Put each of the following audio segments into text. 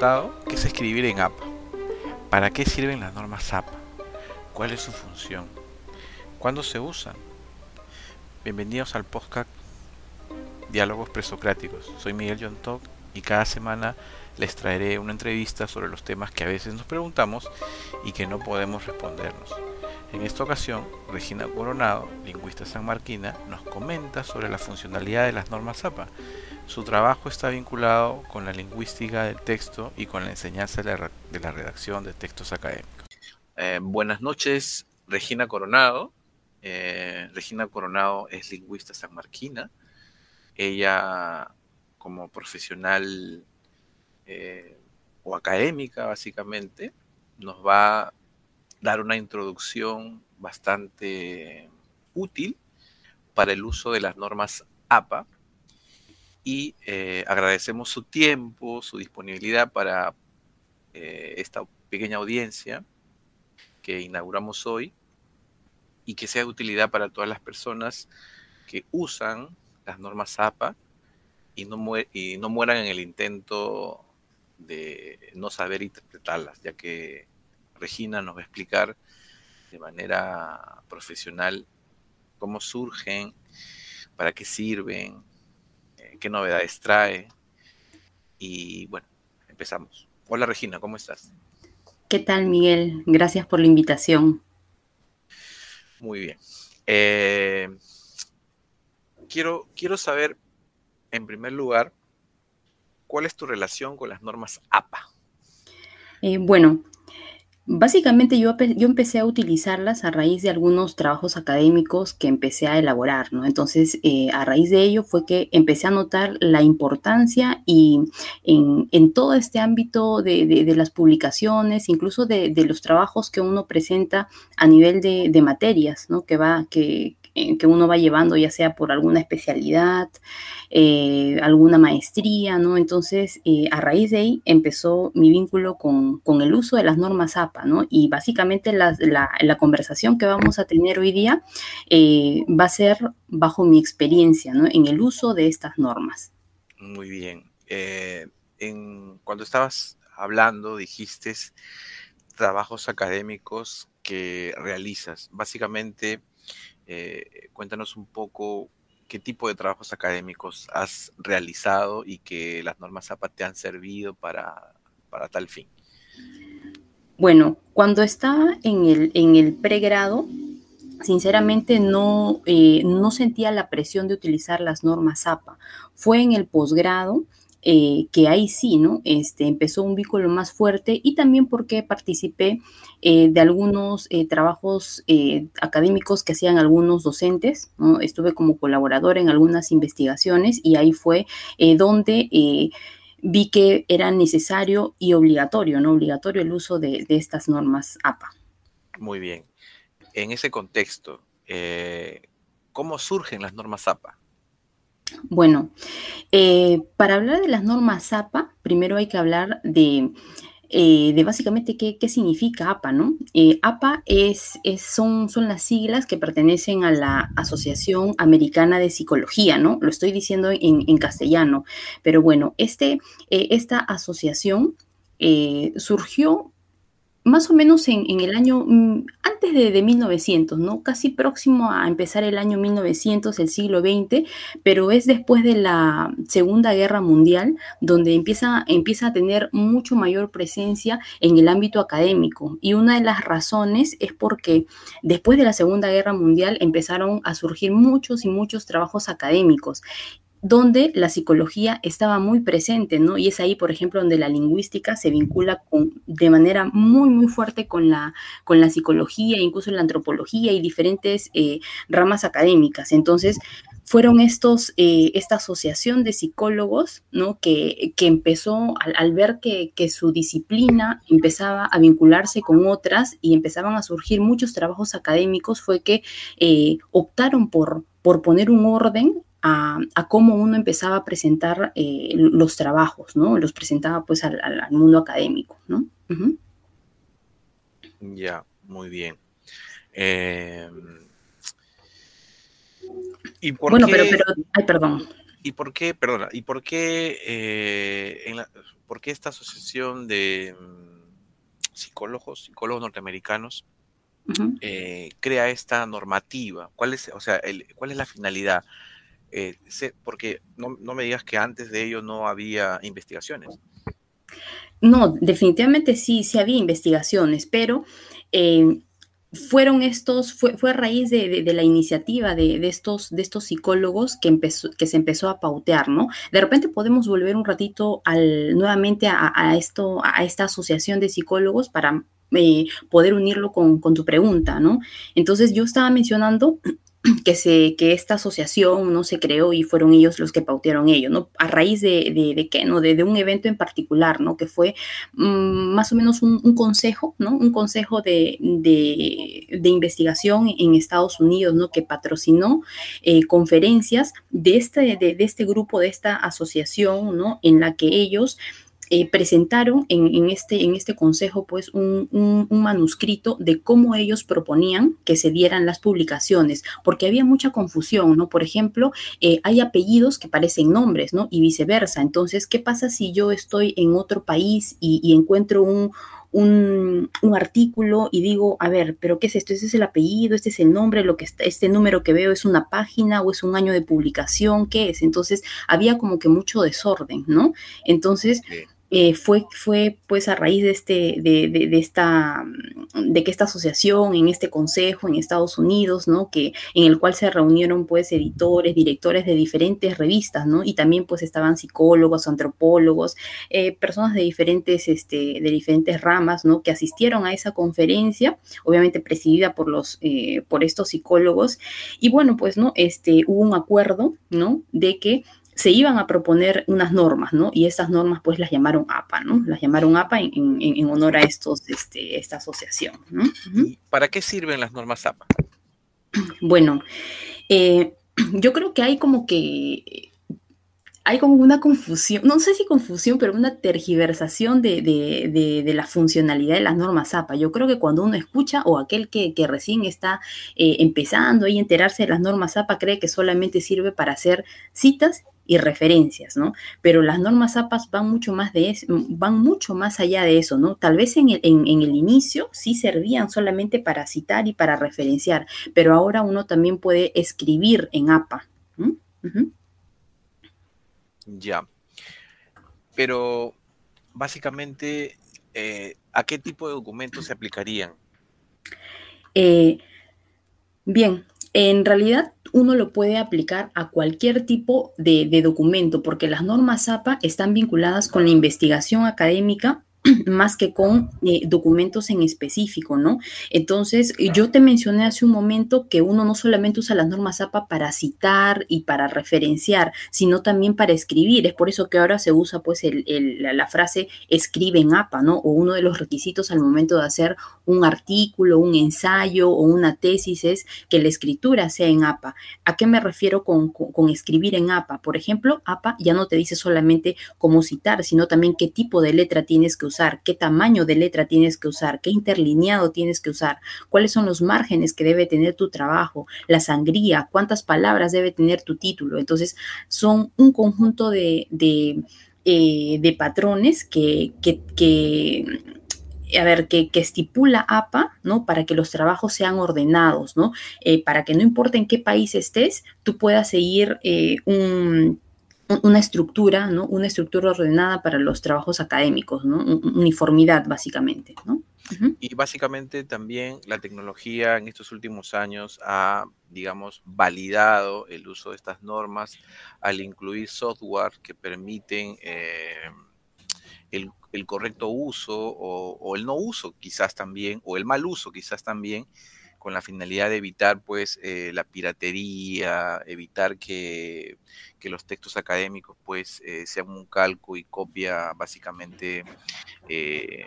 Preguntado qué es escribir en APA. ¿Para qué sirven las normas APA? ¿Cuál es su función? ¿Cuándo se usan? Bienvenidos al podcast Diálogos Presocráticos. Soy Miguel John Talk y cada semana les traeré una entrevista sobre los temas que a veces nos preguntamos y que no podemos respondernos. En esta ocasión, Regina Coronado, lingüista sanmarquina, nos comenta sobre la funcionalidad de las normas APA. Su trabajo está vinculado con la lingüística del texto y con la enseñanza de la, redacción de textos académicos. Eh, buenas noches, Regina Coronado. Eh, Regina Coronado es lingüista sanmarquina. Ella, como profesional eh, o académica, básicamente, nos va dar una introducción bastante útil para el uso de las normas APA y eh, agradecemos su tiempo, su disponibilidad para eh, esta pequeña audiencia que inauguramos hoy y que sea de utilidad para todas las personas que usan las normas APA y no, y no mueran en el intento de no saber interpretarlas, ya que Regina nos va a explicar de manera profesional cómo surgen, para qué sirven, qué novedades trae. Y bueno, empezamos. Hola Regina, ¿cómo estás? ¿Qué tal Miguel? Gracias por la invitación. Muy bien. Eh, quiero, quiero saber, en primer lugar, cuál es tu relación con las normas APA. Eh, bueno, Básicamente yo, yo, empecé a utilizarlas a raíz de algunos trabajos académicos que empecé a elaborar, ¿no? Entonces, eh, a raíz de ello fue que empecé a notar la importancia y en, todo este ámbito de, las publicaciones, incluso de, los trabajos que uno presenta a nivel de, materias, ¿no? Que va, que, que uno va llevando, ya sea por alguna especialidad, eh, alguna maestría, ¿no? Entonces, eh, a raíz de ahí empezó mi vínculo con, el uso de las normas APA, ¿no? Y básicamente la, conversación que vamos a tener hoy día va a ser bajo mi experiencia, ¿no? En el uso de estas normas. Muy bien. en, cuando estabas hablando, dijiste trabajos académicos que realizas. Básicamente, eh, cuéntanos un poco qué tipo de trabajos académicos has realizado y que las normas APA te han servido para, tal fin. Bueno, cuando estaba en el, en el pregrado, sinceramente no, eh, no sentía la presión de utilizar las normas APA. Fue en el posgrado eh, que ahí sí, ¿no? Este, empezó un vínculo más fuerte y también porque participé eh, de algunos eh, trabajos académicos que hacían algunos docentes, ¿no? Estuve como colaboradora en algunas investigaciones y ahí fue donde vi que era necesario y obligatorio, ¿no? Obligatorio el uso de estas normas APA. Muy bien. En ese contexto, ¿cómo surgen las normas APA? Bueno, eh, para hablar de las normas APA, primero hay que hablar de, eh, básicamente qué, significa APA, ¿no? Eh, APA es, son, son las siglas que pertenecen a la Asociación Americana de Psicología, ¿no? Lo estoy diciendo en, castellano, pero bueno, este, esta asociación surgió más o menos en, el año, mm, antes de, 1900, ¿no? Casi próximo a empezar el año 1900, el siglo XX, pero es después de la Segunda Guerra Mundial donde empieza, empieza a tener mucho mayor presencia en el ámbito académico. Y una de las razones es porque después de la Segunda Guerra Mundial empezaron a surgir muchos y muchos trabajos académicos donde la psicología estaba muy presente, ¿no? Y es ahí, por ejemplo, donde la lingüística se vincula con, de manera muy, muy fuerte con la, con la psicología, incluso la antropología y diferentes eh, ramas académicas. Entonces, fueron estos, eh, esta asociación de psicólogos, ¿no? Que, que empezó al, ver que, que, su disciplina empezaba a vincularse con otras y empezaban a surgir muchos trabajos académicos, fue que eh, optaron por, por poner un orden a, cómo uno empezaba a presentar eh, los trabajos, ¿no? Los presentaba pues al, mundo académico, ¿no? Ya, muy bien. Em, ¿y por bueno, pero, pero, ay, perdón. ¿Y por qué, perdona, y por qué, eh, en la, por qué esta asociación de mm, psicólogos, psicólogos norteamericanos, eh, crea esta normativa? ¿Cuál es, o sea, el, cuál es la finalidad? Eh, porque no, no, me digas que antes de ello no había investigaciones. No, definitivamente sí, sí había investigaciones, pero eh, fueron estos, fue, fue a raíz de, de, la iniciativa de, de, estos, de estos psicólogos que, empezó, que se empezó a pautear, ¿no? De repente podemos volver un ratito al, nuevamente a, esto, a esta asociación de psicólogos para eh, poder unirlo con, con, tu pregunta, ¿no? Entonces yo estaba mencionando que, se, que esta asociación no se creó y fueron ellos los que pautearon ello, ¿no? A raíz de, de, qué, ¿no? De, un evento en particular, ¿no? Que fue mmm, más o menos un, un, consejo, ¿no? Un consejo de, investigación en Estados Unidos, ¿no? Que patrocinó eh, conferencias de este, de, este grupo, de esta asociación, ¿no? En la que ellos eh, presentaron en, en, este, en este consejo pues un, un, un, manuscrito de cómo ellos proponían que se dieran las publicaciones, porque había mucha confusión, ¿no? Por ejemplo, eh, hay apellidos que parecen nombres, ¿no? Y viceversa. Entonces, ¿qué pasa si yo estoy en otro país y, encuentro un, un, un, artículo y digo, a ver, pero ¿qué es esto? ¿Este es el apellido? ¿Este es el nombre? ¿Lo que está, este número que veo es una página o es un año de publicación? ¿Qué es? Entonces había como que mucho desorden, ¿no? Entonces, eh, fue, fue pues a raíz de, este, de, de, esta, de que esta asociación, en este consejo en Estados Unidos, ¿no? Que, en el cual se reunieron pues editores, directores de diferentes revistas, ¿no? Y también pues estaban psicólogos, antropólogos, eh, personas de diferentes, este, de diferentes ramas, ¿no? Que asistieron a esa conferencia, obviamente presidida por los, eh, por estos psicólogos. Y bueno, pues, ¿no? Este, hubo un acuerdo, ¿no? De que se iban a proponer unas normas, ¿no? Y esas normas pues las llamaron APA, ¿no? Las llamaron APA en, en, en honor a estos, este, esta asociación, ¿no? Uh -huh. ¿Para qué sirven las normas APA? Bueno, eh, yo creo que hay como que hay como una confusión, no sé si confusión, pero una tergiversación de, de, de, de, la funcionalidad de las normas APA. Yo creo que cuando uno escucha o aquel que, que recién está eh, empezando a enterarse de las normas APA cree que solamente sirve para hacer citas y referencias, ¿no? Pero las normas APAS van mucho más de eso, van mucho más allá de eso, ¿no? Tal vez en el, en, en el inicio sí servían solamente para citar y para referenciar, pero ahora uno también puede escribir en APA. Uh -huh. Ya. Pero básicamente, eh, ¿a qué tipo de documentos se aplicarían? Eh, bien, en realidad uno lo puede aplicar a cualquier tipo de, documento, porque las normas APA están vinculadas con la investigación académica más que con eh, documentos en específico, ¿no? Entonces, yo te mencioné hace un momento que uno no solamente usa las normas APA para citar y para referenciar, sino también para escribir. Es por eso que ahora se usa pues el, el, la, la, frase escribe en APA, ¿no? O uno de los requisitos al momento de hacer un artículo, un ensayo o una tesis es que la escritura sea en APA. ¿A qué me refiero con, con, con escribir en APA? Por ejemplo, APA ya no te dice solamente cómo citar, sino también qué tipo de letra tienes que usar, qué tamaño de letra tienes que usar, qué interlineado tienes que usar, cuáles son los márgenes que debe tener tu trabajo, la sangría, cuántas palabras debe tener tu título. Entonces, son un conjunto de, de, eh, de patrones que, que, a ver, que, que, estipula APA, ¿no? Para que los trabajos sean ordenados, ¿no? Eh, para que no importa en qué país estés, tú puedas seguir eh, un una estructura, ¿no? Una estructura ordenada para los trabajos académicos, ¿no? Uniformidad, básicamente, ¿no? Y básicamente también la tecnología en estos últimos años ha, digamos, validado el uso de estas normas al incluir software que permiten eh, el, el, correcto uso o, el no uso quizás también, o el mal uso quizás también, con la finalidad de evitar pues eh, la piratería, evitar que, que, los textos académicos pues eh, sean un calco y copia básicamente eh,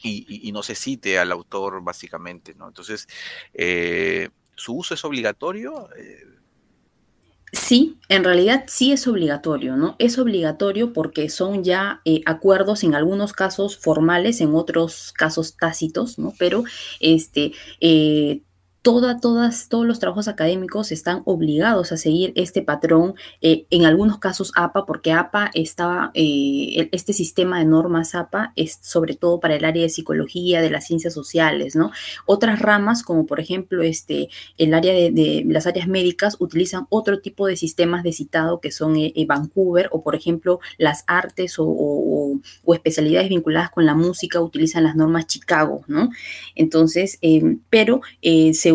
y, y, no se cite al autor básicamente, ¿no? Entonces, eh, ¿su uso es obligatorio? Sí, en realidad sí es obligatorio, ¿no? Es obligatorio porque son ya eh, acuerdos en algunos casos formales, en otros casos tácitos, ¿no? Pero este, eh, todas, todos los trabajos académicos están obligados a seguir este patrón, eh, en algunos casos APA, porque APA estaba, eh, este sistema de normas APA es sobre todo para el área de psicología, de las ciencias sociales, ¿no? Otras ramas, como por ejemplo este, el área de, las áreas médicas, utilizan otro tipo de sistemas de citado que son eh, Vancouver, o por ejemplo las artes o, especialidades vinculadas con la música utilizan las normas Chicago, ¿no? Entonces, pero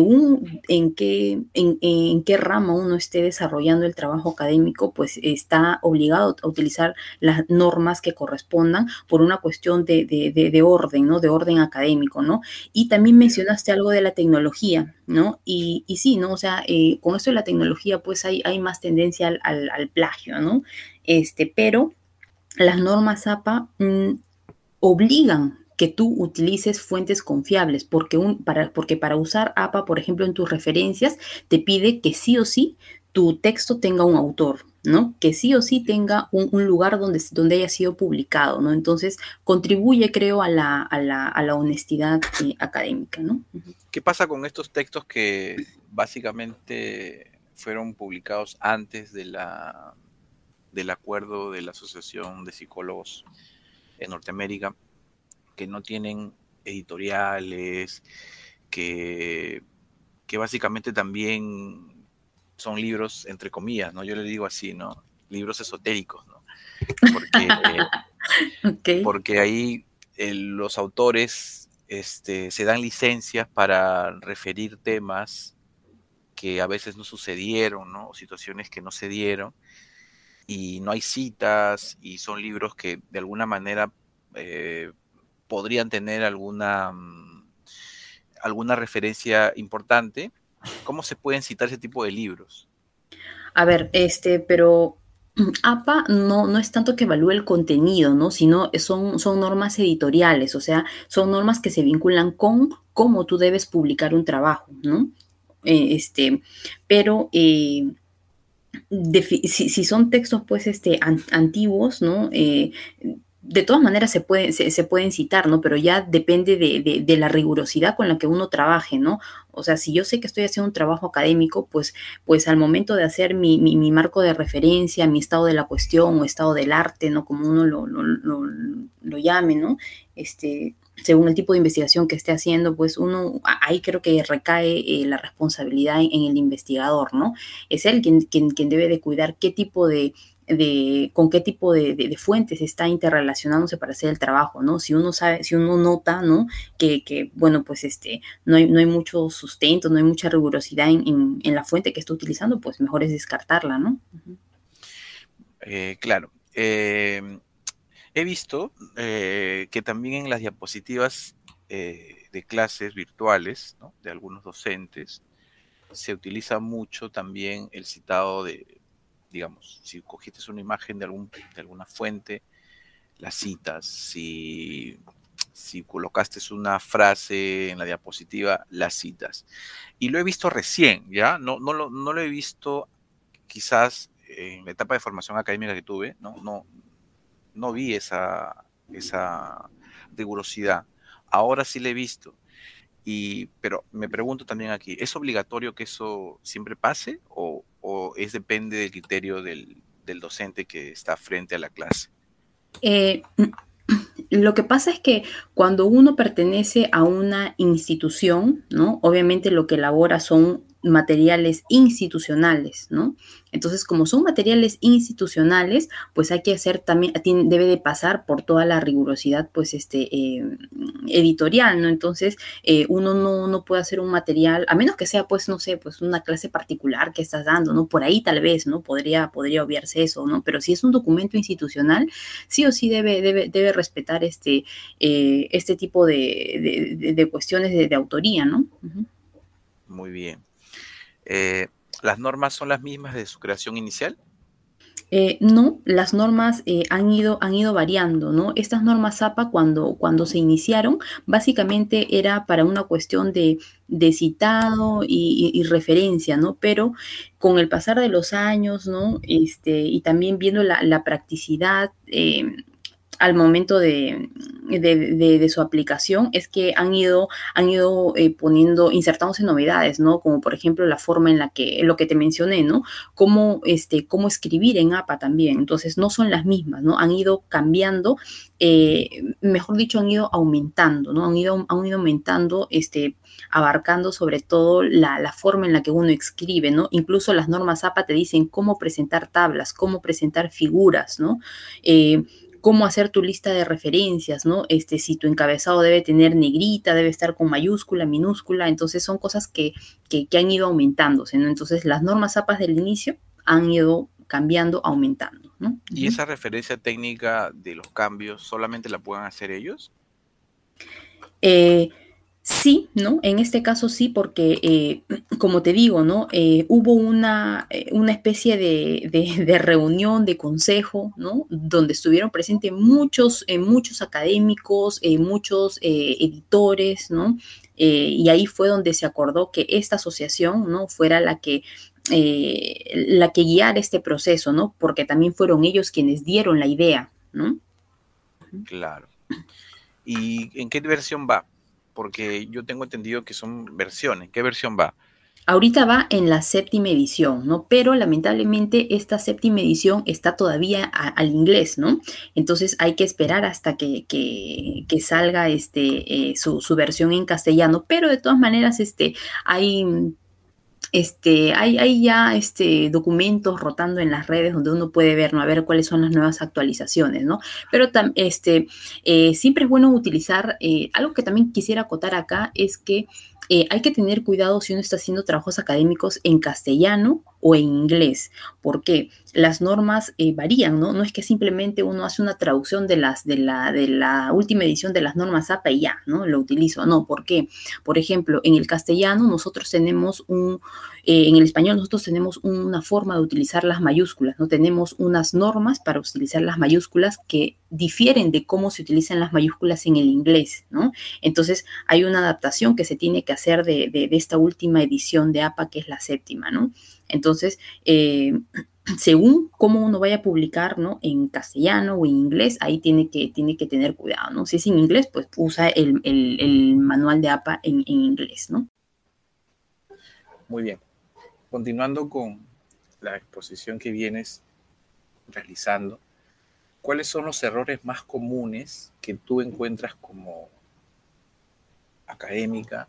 según en qué, en, qué rama uno esté desarrollando el trabajo académico, pues está obligado a utilizar las normas que correspondan por una cuestión de, orden, ¿no? De orden académico, ¿no? Y también mencionaste algo de la tecnología, ¿no? Y, sí, ¿no? O sea, eh, con esto de la tecnología, pues hay, hay más tendencia al, plagio, ¿no? Este, pero las normas APA mm, obligan que tú utilices fuentes confiables, porque, un, para, porque para usar APA, por ejemplo, en tus referencias, te pide que sí o sí tu texto tenga un autor, ¿no? Que sí o sí tenga un, lugar donde, donde haya sido publicado, ¿no? Entonces, contribuye, creo, a la, a la, honestidad eh, académica, ¿no? ¿Qué pasa con estos textos que básicamente fueron publicados antes de la, del acuerdo de la Asociación de Psicólogos en Norteamérica? Que no tienen editoriales, que, que básicamente también son libros, entre comillas, ¿no? Yo le digo así, ¿no? Libros esotéricos, ¿no? Porque, porque ahí eh, los autores este, se dan licencias para referir temas que a veces no sucedieron, ¿no? O situaciones que no se dieron, y no hay citas, y son libros que de alguna manera eh, podrían tener alguna, mm, alguna referencia importante. ¿Cómo se pueden citar ese tipo de libros? A ver, este, pero APA no, no es tanto que evalúe el contenido, ¿no? Sino son, son normas editoriales, o sea, son normas que se vinculan con cómo tú debes publicar un trabajo, ¿no? Eh, este, pero eh, si, son textos, pues, este, antiguos, ¿no? Eh, de todas maneras se, pueden se, pueden citar, ¿no? Pero ya depende de, la rigurosidad con la que uno trabaje, ¿no? O sea, si yo sé que estoy haciendo un trabajo académico, pues, pues al momento de hacer mi, marco de referencia, mi estado de la cuestión o estado del arte, ¿no? Como uno lo, lo, llame, ¿no? Este, según el tipo de investigación que esté haciendo, pues uno, ahí creo que recae eh, la responsabilidad en, el investigador, ¿no? Es él quien, quien, quien debe de cuidar qué tipo de, de con qué tipo de, fuentes está interrelacionándose para hacer el trabajo, ¿no? Si uno sabe, si uno nota, ¿no? Que, bueno, pues este, no hay, no hay mucho sustento, no hay mucha rigurosidad en, la fuente que está utilizando, pues mejor es descartarla, ¿no? Eh, claro. Em, he visto eh, que también en las diapositivas eh, de clases virtuales, ¿no? De algunos docentes, se utiliza mucho también el citado de digamos, si cogiste una imagen de, algún, de alguna fuente, la citas, si, si colocaste una frase en la diapositiva, la citas. Y lo he visto recién, ¿ya? No, no, lo, no lo he visto quizás en la etapa de formación académica que tuve, no, no, no vi esa, esa rigurosidad. Ahora sí la he visto. Y, pero me pregunto también aquí, ¿es obligatorio que eso siempre pase o, es depende del criterio del, docente que está frente a la clase? Eh, lo que pasa es que cuando uno pertenece a una institución, ¿no? Obviamente lo que elabora son materiales institucionales, ¿no? Entonces, como son materiales institucionales, pues hay que hacer también, debe de pasar por toda la rigurosidad, pues, este, eh, editorial, ¿no? Entonces, eh, uno no, puede hacer un material, a menos que sea, pues, no sé, pues una clase particular que estás dando, ¿no? Por ahí tal vez, ¿no? Podría, podría obviarse eso, ¿no? Pero si es un documento institucional, sí o sí debe, debe, debe respetar este, eh, este tipo de, cuestiones de, autoría, ¿no? Muy bien. Eh, ¿Las normas son las mismas de su creación inicial? Eh, no, las normas eh, han, ido, han ido variando, ¿no? Estas normas APA cuando, cuando se iniciaron básicamente era para una cuestión de, citado y, referencia, ¿no? Pero con el pasar de los años, ¿no? Este, y también viendo la, practicidad al momento de, de, su aplicación es que han ido, han ido eh, poniendo, insertándose novedades, ¿no? Como por ejemplo la forma en la que, lo que te mencioné, ¿no? Cómo, este, cómo escribir en APA también. Entonces, no son las mismas, ¿no? Han ido cambiando, eh, mejor dicho, han ido aumentando, ¿no? Han ido, han ido aumentando, este, abarcando sobre todo la, la, forma en la que uno escribe, ¿no? Incluso las normas APA te dicen cómo presentar tablas, cómo presentar figuras, ¿no? Eh, cómo hacer tu lista de referencias, ¿no? Este, si tu encabezado debe tener negrita, debe estar con mayúscula, minúscula, entonces son cosas que, que, han ido aumentándose, ¿no? Entonces las normas APAS del inicio han ido cambiando, aumentando, ¿no? ¿Y esa referencia técnica de los cambios solamente la pueden hacer ellos? Eh, Sí, ¿no? En este caso sí, porque eh, como te digo, ¿no? Eh, hubo una, eh, una especie de, reunión, de consejo, ¿no? Donde estuvieron presentes muchos, muchos académicos, muchos editores, ¿no? y ahí fue donde se acordó que esta asociación, ¿no? Fuera la que la que guiara este proceso, ¿no? Porque también fueron ellos quienes dieron la idea, ¿no? Claro. ¿Y en qué versión va? Porque yo tengo entendido que son versiones. ¿Qué versión va? Ahorita va en la séptima edición, ¿no? Pero lamentablemente esta séptima edición está todavía al inglés, ¿no? Entonces hay que esperar hasta que, salga este, eh, su, su, versión en castellano. Pero de todas maneras, este, hay este, hay, hay, ya este, documentos rotando en las redes donde uno puede ver, ¿no? A ver cuáles son las nuevas actualizaciones, ¿no? Pero este, eh, siempre es bueno utilizar, eh, algo que también quisiera acotar acá es que eh, hay que tener cuidado si uno está haciendo trabajos académicos en castellano o en inglés. porque Las normas eh, varían, ¿no? No es que simplemente uno hace una traducción de las de la, de la última edición de las normas APA y ya, ¿no? Lo utilizo. No, ¿por qué? Por ejemplo, en el castellano nosotros tenemos un, eh, en el español nosotros tenemos una forma de utilizar las mayúsculas, ¿no? Tenemos unas normas para utilizar las mayúsculas que difieren de cómo se utilizan las mayúsculas en el inglés, ¿no? Entonces hay una adaptación que se tiene que hacer de, de esta última edición de APA, que es la séptima, ¿no? Entonces, eh, según cómo uno vaya a publicar, ¿no? En castellano o en inglés, ahí tiene que, tiene que tener cuidado, ¿no? Si es en inglés, pues usa el, manual de APA en, inglés, ¿no? Muy bien. Continuando con la exposición que vienes realizando, ¿cuáles son los errores más comunes que tú encuentras como académica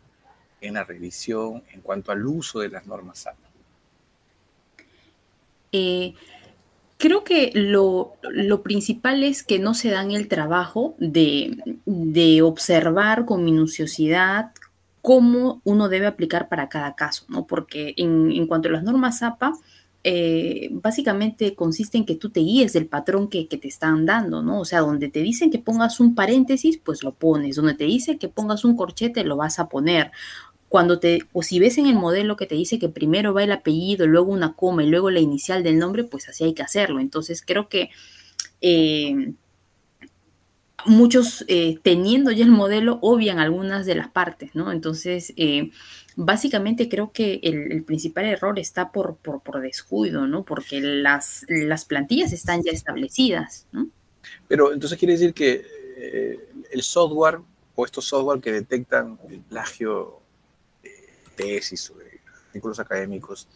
en la revisión en cuanto al uso de las normas APA? Eh, creo que lo, principal es que no se dan el trabajo de, observar con minuciosidad cómo uno debe aplicar para cada caso, ¿no? Porque en, cuanto a las normas APA, eh, básicamente consiste en que tú te guíes del patrón que, te están dando, ¿no? O sea, donde te dicen que pongas un paréntesis, pues lo pones. Donde te dice que pongas un corchete, lo vas a poner cuando te, o si ves en el modelo que te dice que primero va el apellido, luego una coma y luego la inicial del nombre, pues así hay que hacerlo. Entonces creo que eh, muchos eh, teniendo ya el modelo obvian algunas de las partes, ¿no? Entonces, eh, básicamente creo que el, principal error está por, por, descuido, ¿no? Porque las, las plantillas están ya establecidas, ¿no? Pero entonces quiere decir que el software o estos software que detectan el plagio tesis o artículos académicos,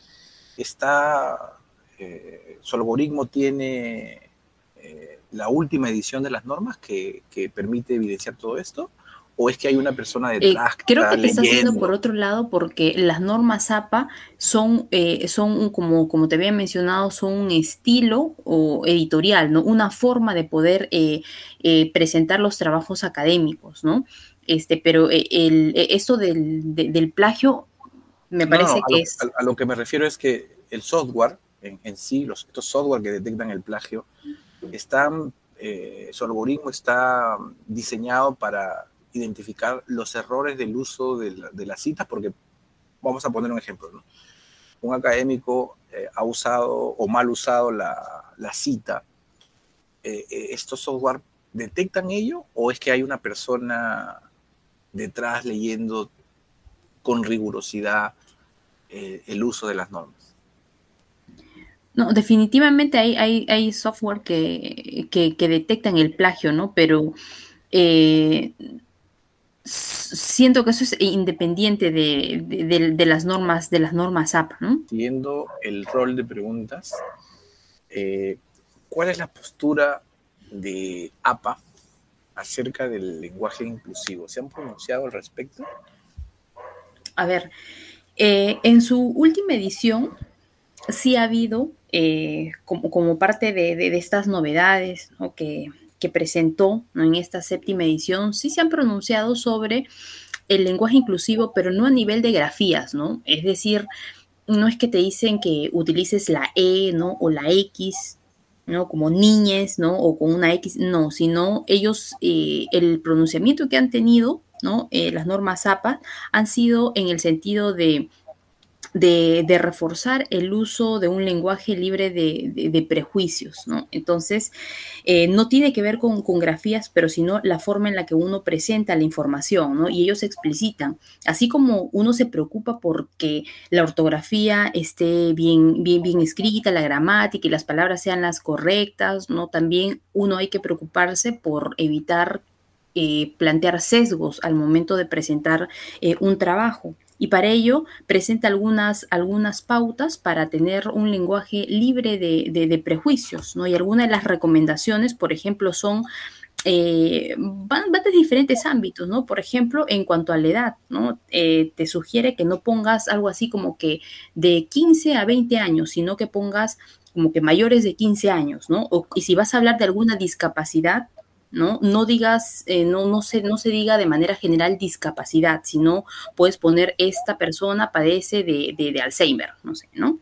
está, eh, su algoritmo tiene eh, la última edición de las normas que, permite evidenciar todo esto? ¿O es que hay una persona eh, detrás? creo que te está haciendo por otro lado porque las normas APA son, son como, como te había mencionado, son un estilo o editorial, ¿no? Una forma de poder presentar los trabajos académicos, ¿no? Este, pero el, esto del, plagio me parece que es... A, lo que me refiero es que el software en, sí, los, estos software que detectan el plagio, están, eh, su algoritmo está diseñado para identificar los errores del uso de, las citas, porque vamos a poner un ejemplo. Un académico eh, ha usado o mal usado la, cita. Eh, ¿Estos software detectan ello o es que hay una persona detrás leyendo con rigurosidad el uso de las normas? No, definitivamente hay, hay, hay software que, que, detectan el plagio, ¿no? Pero eh, siento que eso es independiente de, las normas, de las normas APA, ¿no? Siguiendo el rol de preguntas, eh, ¿cuál es la postura de APA acerca del lenguaje inclusivo? ¿Se han pronunciado al respecto? A ver, eh, en su última edición sí ha habido, eh, como, como, parte de, estas novedades que, presentó en esta séptima edición, sí se han pronunciado sobre el lenguaje inclusivo, pero no a nivel de grafías, ¿no? Es decir, no es que te dicen que utilices la E, ¿no? O la X, ¿no? Como niñes, ¿no? O con una X, no, sino ellos, eh, el pronunciamiento que han tenido, ¿no? Eh, las normas APA han sido en el sentido de de, reforzar el uso de un lenguaje libre de, prejuicios, ¿no? Entonces, eh, no tiene que ver con, grafías, pero sino la forma en la que uno presenta la información, ¿no? Y ellos explicitan, así como uno se preocupa porque la ortografía esté bien, bien, bien escrita, la gramática y las palabras sean las correctas, ¿no? También uno hay que preocuparse por evitar eh, plantear sesgos al momento de presentar eh, un trabajo y para ello presenta algunas, algunas pautas para tener un lenguaje libre de, prejuicios, ¿no? Y algunas de las recomendaciones, por ejemplo, son eh, van, de diferentes ámbitos, ¿no? Por ejemplo, en cuanto a la edad, ¿no? Eh, te sugiere que no pongas algo así como que de 15 a 20 años, sino que pongas como que mayores de 15 años, ¿no? y si vas a hablar de alguna discapacidad, ¿no? No digas, eh, no, no, se, no se diga de manera general discapacidad, sino puedes poner esta persona padece de, de, Alzheimer, no sé, ¿no?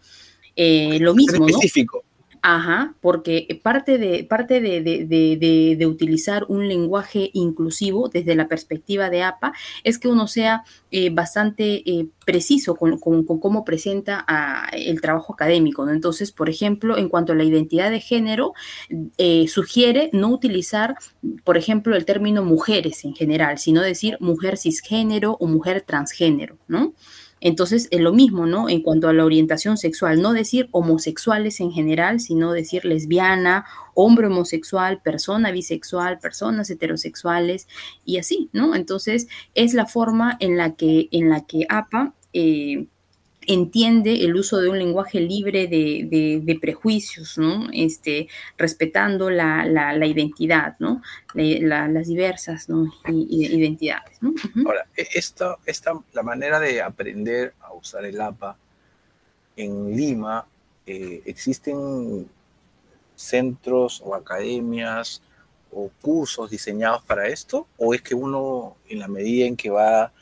Eh, lo mismo, específico. Ajá, porque parte de, parte de, utilizar un lenguaje inclusivo desde la perspectiva de APA es que uno sea eh, bastante eh, preciso con, cómo presenta el trabajo académico. Entonces, por ejemplo, en cuanto a la identidad de género, eh, sugiere no utilizar, por ejemplo, el término mujeres en general, sino decir mujer cisgénero o mujer transgénero, ¿no? Entonces, es lo mismo, ¿no? En cuanto a la orientación sexual, no decir homosexuales en general, sino decir lesbiana, hombre homosexual, persona bisexual, personas heterosexuales y así, ¿no? Entonces, es la forma en la que, en la que APA eh, entiende el uso de un lenguaje libre de, prejuicios. Este, respetando la, identidad, ¿no? las diversas identidades. Ahora, e, esta, esta, la manera de aprender a usar el APA en Lima, eh, ¿existen centros o academias o cursos diseñados para esto? ¿O es que uno, en la medida en que va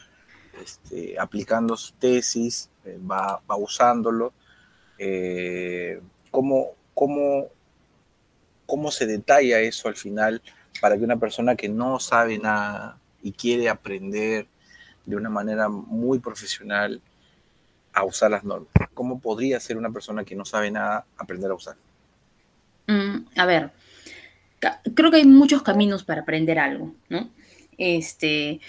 este, aplicando su tesis, eh, va, usándolo, eh, ¿cómo, cómo, cómo se detalla eso al final para que una persona que no sabe nada y quiere aprender de una manera muy profesional a usar las normas? ¿Cómo podría ser una persona que no sabe nada aprender a usar? Mm, a ver, creo que hay muchos caminos para aprender algo, ¿no? Este,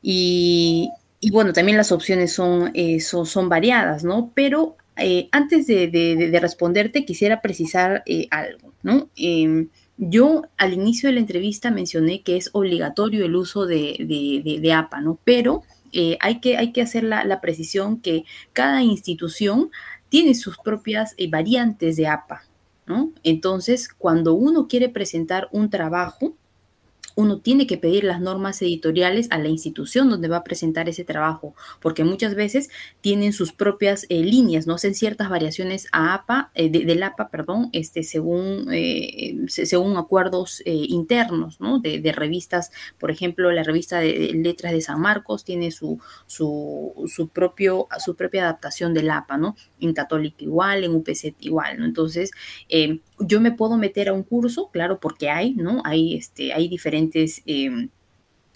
y, y bueno, también las opciones son, eh, son, variadas, ¿no? Pero eh, antes de, responderte, quisiera precisar eh, algo, ¿no? Em, yo al inicio de la entrevista mencioné que es obligatorio el uso de, APA, ¿no? Pero hay, que, hay que hacer la, la, precisión que cada institución tiene sus propias variantes de APA, ¿no? Entonces, cuando uno quiere presentar un trabajo, uno tiene que pedir las normas editoriales a la institución donde va a presentar ese trabajo, porque muchas veces tienen sus propias eh, líneas, no hacen ciertas variaciones a APA, eh, del APA, perdón, este, según, eh, según acuerdos internos, ¿no? De, revistas, por ejemplo, la revista de, Letras de San Marcos tiene su, su, su, propio, su propia adaptación del APA, ¿no? En Católica igual, en UPC igual, ¿no? Entonces, yo me puedo meter a un curso, claro, porque hay, ¿no? Hay, este, hay diferentes... Em,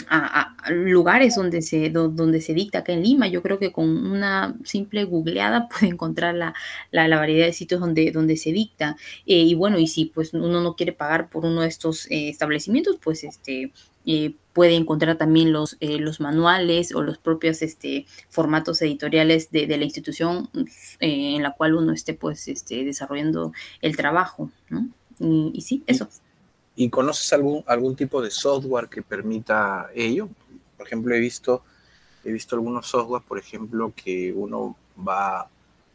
a, lugares donde se, donde se dicta acá en Lima. Yo creo que con una simple googleada puede encontrar la, la, variedad de sitios donde, donde se dicta. Eh, y bueno, y si pues uno no quiere pagar por uno de estos eh, establecimientos, pues este eh, puede encontrar también los, los manuales o los propios este, formatos editoriales de, la institución en la cual uno esté pues este, desarrollando el trabajo. ¿no? Y, y sí, eso. ¿Y conoces algún, algún tipo de software que permita ello? Por ejemplo, he visto, he visto algunos software, por ejemplo, que uno va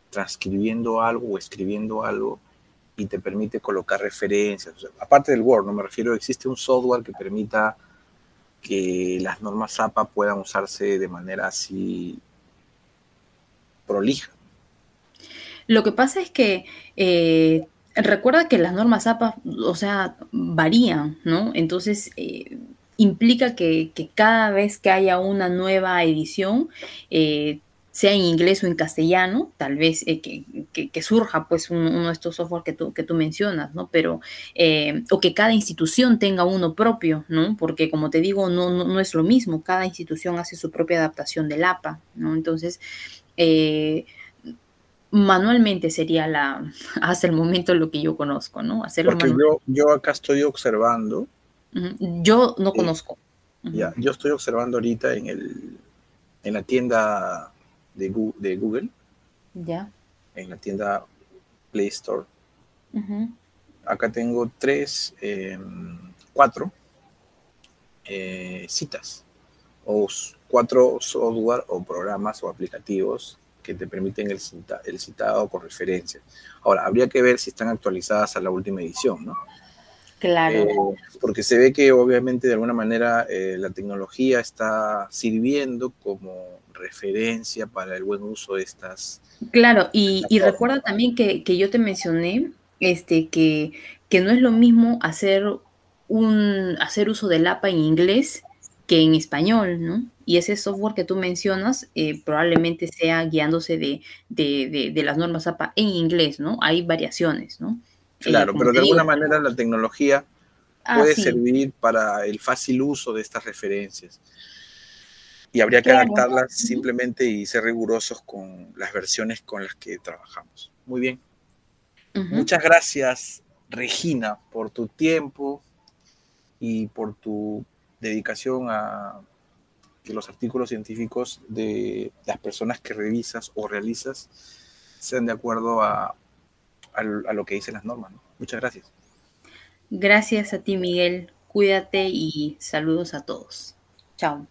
transcribiendo algo o escribiendo algo y te permite colocar referencias. aparte del Word, no me refiero, existe un software que permita que las normas APA puedan usarse de manera así prolija. Lo que pasa es que eh, recuerda que las normas APA, o sea, varían, ¿no? Entonces, eh, implica que, cada vez que haya una nueva edición, eh, sea en inglés o en castellano, tal vez eh, que, surja pues uno de estos software que tú, que tú mencionas, ¿no? Pero, o que cada institución tenga uno propio, ¿no? Porque como te digo, no, no, es lo mismo, cada institución hace su propia adaptación del APA, ¿no? Entonces, manualmente sería la, hasta el momento lo que yo conozco, ¿no? Hacerlo Porque yo, yo acá estoy observando. Yo no conozco. Ya, yo estoy observando ahorita en, el, en la tienda de, de Google. Ya. En la tienda Play Store. Acá tengo tres, em, cuatro eh, citas o cuatro software o programas o aplicativos que te permiten el, el citado con referencia. Ahora, habría que ver si están actualizadas a la última edición, ¿no? Claro. Eh, porque se ve que obviamente de alguna manera eh, la tecnología está sirviendo como referencia para el buen uso de estas. Claro, y, recuerda también que, que, yo te mencioné este, que, que no es lo mismo hacer, un, hacer uso del APA en inglés que en español, ¿no? Y ese software que tú mencionas eh, probablemente sea guiándose de, de, las normas APA en inglés, ¿no? Hay variaciones, ¿no? Eh, claro, pero de alguna manera la tecnología ah, puede servir para el fácil uso de estas referencias. Y habría que adaptarlas simplemente y ser rigurosos con las versiones con las que trabajamos. Muy bien. Muchas gracias, Regina, por tu tiempo y por tu dedicación a que los artículos científicos de las personas que revisas o realizas sean de acuerdo a, a, lo que dicen las normas. Muchas gracias. Gracias a ti, Miguel. Cuídate y saludos a todos. Chao.